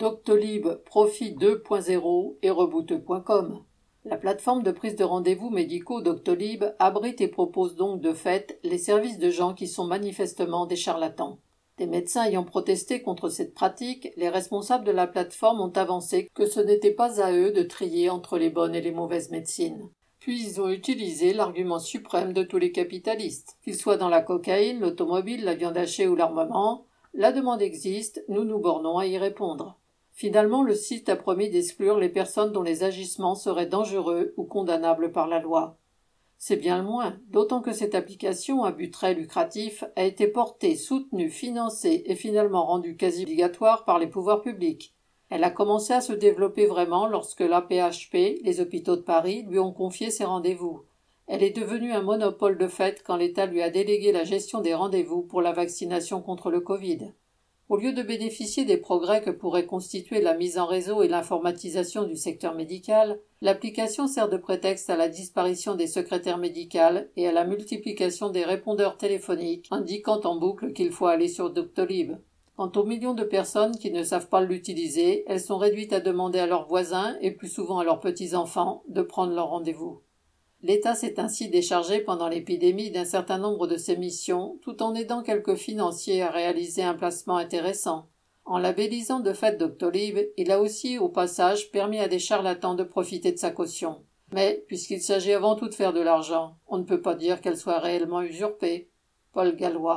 Doctolib Profit 2.0 et rebooteux.com. La plateforme de prise de rendez-vous médicaux Doctolib abrite et propose donc de fait les services de gens qui sont manifestement des charlatans. Des médecins ayant protesté contre cette pratique, les responsables de la plateforme ont avancé que ce n'était pas à eux de trier entre les bonnes et les mauvaises médecines. Puis ils ont utilisé l'argument suprême de tous les capitalistes. Qu'ils soient dans la cocaïne, l'automobile, la viande hachée ou l'armement, la demande existe, nous nous bornons à y répondre. Finalement, le site a promis d'exclure les personnes dont les agissements seraient dangereux ou condamnables par la loi. C'est bien le moins, d'autant que cette application à but très lucratif a été portée, soutenue, financée et finalement rendue quasi obligatoire par les pouvoirs publics. Elle a commencé à se développer vraiment lorsque l'APHP, les hôpitaux de Paris, lui ont confié ses rendez-vous. Elle est devenue un monopole de fait quand l'État lui a délégué la gestion des rendez-vous pour la vaccination contre le Covid. Au lieu de bénéficier des progrès que pourrait constituer la mise en réseau et l'informatisation du secteur médical, l'application sert de prétexte à la disparition des secrétaires médicales et à la multiplication des répondeurs téléphoniques indiquant en boucle qu'il faut aller sur Doctolib. Quant aux millions de personnes qui ne savent pas l'utiliser, elles sont réduites à demander à leurs voisins et plus souvent à leurs petits-enfants de prendre leur rendez-vous. L'État s'est ainsi déchargé pendant l'épidémie d'un certain nombre de ses missions, tout en aidant quelques financiers à réaliser un placement intéressant. En labellisant de fait Doctolib, il a aussi, au passage, permis à des charlatans de profiter de sa caution. Mais, puisqu'il s'agit avant tout de faire de l'argent, on ne peut pas dire qu'elle soit réellement usurpée. Paul Gallois.